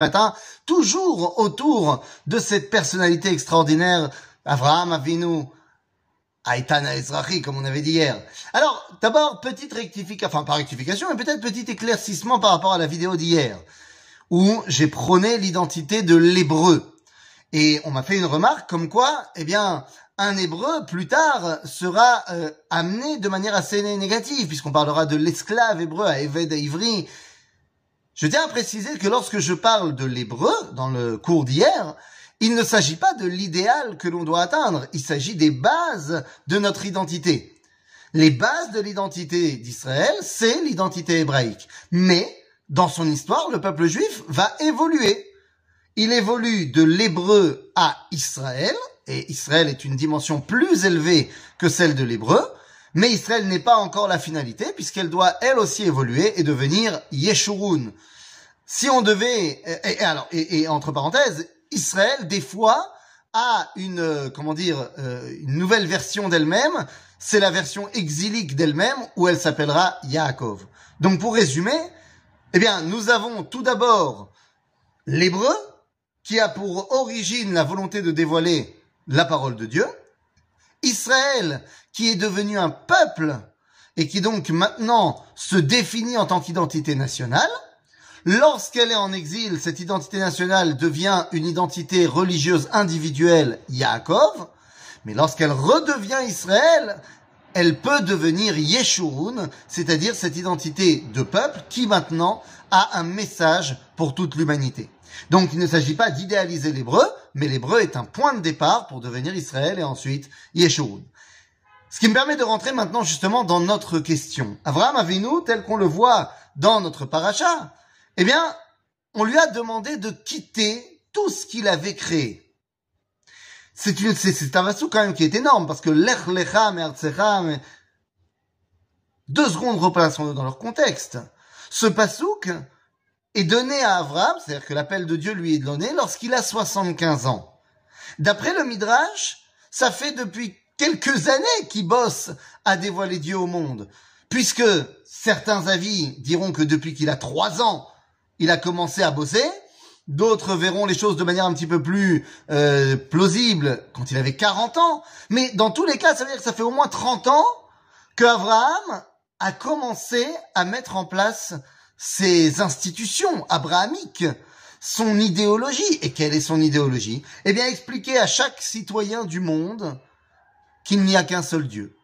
matin, toujours autour de cette personnalité extraordinaire, Avraham Avinu, Aïtana Ezrahi, comme on avait dit hier. Alors, d'abord, petite rectification, enfin pas rectification, mais peut-être petit éclaircissement par rapport à la vidéo d'hier, où j'ai prôné l'identité de l'hébreu. Et on m'a fait une remarque comme quoi, eh bien, un hébreu, plus tard, sera euh, amené de manière assez négative, puisqu'on parlera de l'esclave hébreu à Eved à Ivry, je tiens à préciser que lorsque je parle de l'hébreu dans le cours d'hier, il ne s'agit pas de l'idéal que l'on doit atteindre, il s'agit des bases de notre identité. Les bases de l'identité d'Israël, c'est l'identité hébraïque. Mais, dans son histoire, le peuple juif va évoluer. Il évolue de l'hébreu à Israël, et Israël est une dimension plus élevée que celle de l'hébreu, mais Israël n'est pas encore la finalité, puisqu'elle doit elle aussi évoluer et devenir Yeshurun. Si on devait, et, alors, et, entre parenthèses, Israël des fois a une, euh, comment dire, euh, une nouvelle version d'elle-même. C'est la version exilique d'elle-même où elle s'appellera Yaakov. Donc pour résumer, eh bien, nous avons tout d'abord l'hébreu qui a pour origine la volonté de dévoiler la parole de Dieu. Israël qui est devenu un peuple et qui donc maintenant se définit en tant qu'identité nationale. Lorsqu'elle est en exil, cette identité nationale devient une identité religieuse individuelle, Yaakov. Mais lorsqu'elle redevient Israël, elle peut devenir Yeshurun, c'est-à-dire cette identité de peuple qui maintenant a un message pour toute l'humanité. Donc il ne s'agit pas d'idéaliser l'hébreu, mais l'hébreu est un point de départ pour devenir Israël et ensuite Yeshurun. Ce qui me permet de rentrer maintenant justement dans notre question. Abraham Avinu, tel qu'on le voit dans notre paracha, eh bien, on lui a demandé de quitter tout ce qu'il avait créé. C'est une, c'est, un vassou quand même qui est énorme parce que lech lecham et deux secondes replaçons dans leur contexte. Ce pasouk est donné à Abraham, c'est-à-dire que l'appel de Dieu lui est donné lorsqu'il a 75 ans. D'après le Midrash, ça fait depuis quelques années qu'il bosse à dévoiler Dieu au monde. Puisque certains avis diront que depuis qu'il a trois ans, il a commencé à bosser. D'autres verront les choses de manière un petit peu plus euh, plausible quand il avait 40 ans. Mais dans tous les cas, ça veut dire que ça fait au moins 30 ans qu'Abraham a commencé à mettre en place ses institutions abrahamiques, son idéologie. Et quelle est son idéologie? Eh bien, expliquer à chaque citoyen du monde qu'il n'y a qu'un seul Dieu.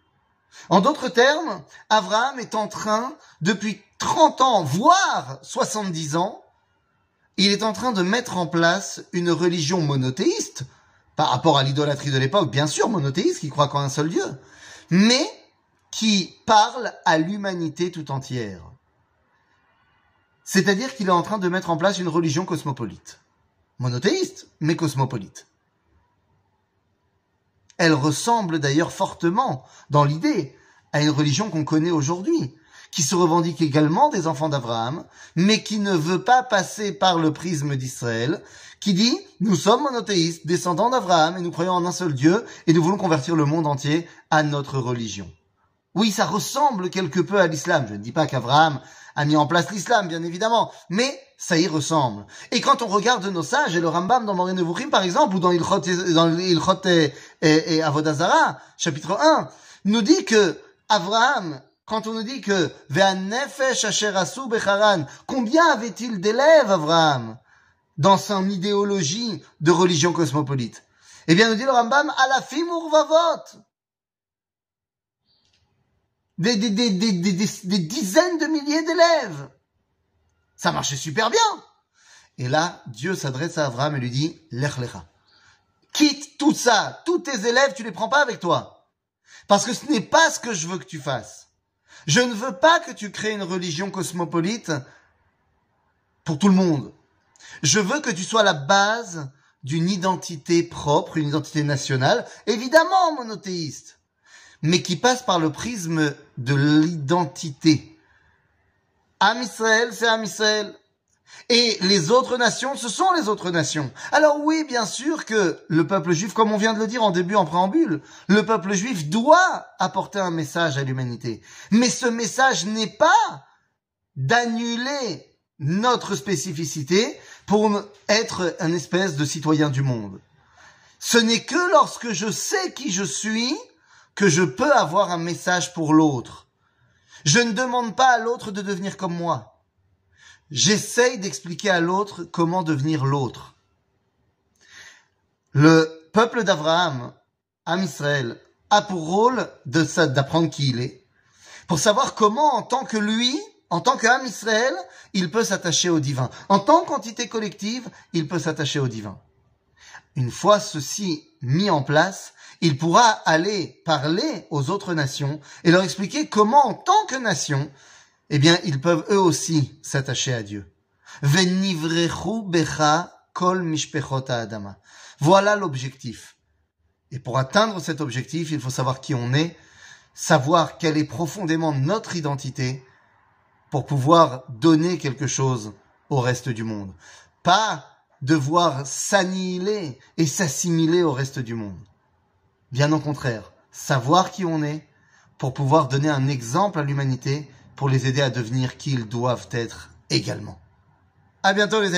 En d'autres termes, Abraham est en train, depuis 30 ans, voire 70 ans, il est en train de mettre en place une religion monothéiste, par rapport à l'idolâtrie de l'époque, bien sûr monothéiste, qui croit qu'en un seul Dieu, mais qui parle à l'humanité tout entière. C'est-à-dire qu'il est en train de mettre en place une religion cosmopolite. Monothéiste, mais cosmopolite. Elle ressemble d'ailleurs fortement, dans l'idée, à une religion qu'on connaît aujourd'hui, qui se revendique également des enfants d'Abraham, mais qui ne veut pas passer par le prisme d'Israël, qui dit nous sommes monothéistes, descendants d'Abraham, et nous croyons en un seul Dieu, et nous voulons convertir le monde entier à notre religion. Oui, ça ressemble quelque peu à l'islam. Je ne dis pas qu'Abraham a mis en place l'islam, bien évidemment, mais ça y ressemble. Et quand on regarde nos sages, et le Rambam dans Moré Nevuchim, par exemple, ou dans Ilchot, et, et, Avodazara, chapitre 1, nous dit que Abraham, quand on nous dit que becharan, combien avait-il d'élèves, Abraham, dans son idéologie de religion cosmopolite? Eh bien, nous dit le Rambam, alafim urvavot. Des, dizaines de milliers d'élèves. Ça marchait super bien. Et là, Dieu s'adresse à Abraham et lui dit, Lech. Quitte tout ça. Tous tes élèves, tu les prends pas avec toi. Parce que ce n'est pas ce que je veux que tu fasses. Je ne veux pas que tu crées une religion cosmopolite pour tout le monde. Je veux que tu sois la base d'une identité propre, une identité nationale, évidemment monothéiste, mais qui passe par le prisme de l'identité. Am Israël, c'est Am Israël. Et les autres nations, ce sont les autres nations. Alors oui, bien sûr que le peuple juif, comme on vient de le dire en début, en préambule, le peuple juif doit apporter un message à l'humanité. Mais ce message n'est pas d'annuler notre spécificité, pour être un espèce de citoyen du monde. Ce n'est que lorsque je sais qui je suis que je peux avoir un message pour l'autre. Je ne demande pas à l'autre de devenir comme moi. J'essaye d'expliquer à l'autre comment devenir l'autre. Le peuple d'Abraham, Am Israël, a pour rôle de ça, d'apprendre qui il est, pour savoir comment, en tant que lui, en tant qu'âme Israël, il peut s'attacher au divin. En tant qu'entité collective, il peut s'attacher au divin. Une fois ceci mis en place, il pourra aller parler aux autres nations et leur expliquer comment, en tant que nation, eh bien, ils peuvent eux aussi s'attacher à Dieu. kol adama. Voilà l'objectif. Et pour atteindre cet objectif, il faut savoir qui on est, savoir quelle est profondément notre identité pour pouvoir donner quelque chose au reste du monde. Pas devoir s'annihiler et s'assimiler au reste du monde. Bien au contraire, savoir qui on est pour pouvoir donner un exemple à l'humanité pour les aider à devenir qui ils doivent être également. À bientôt les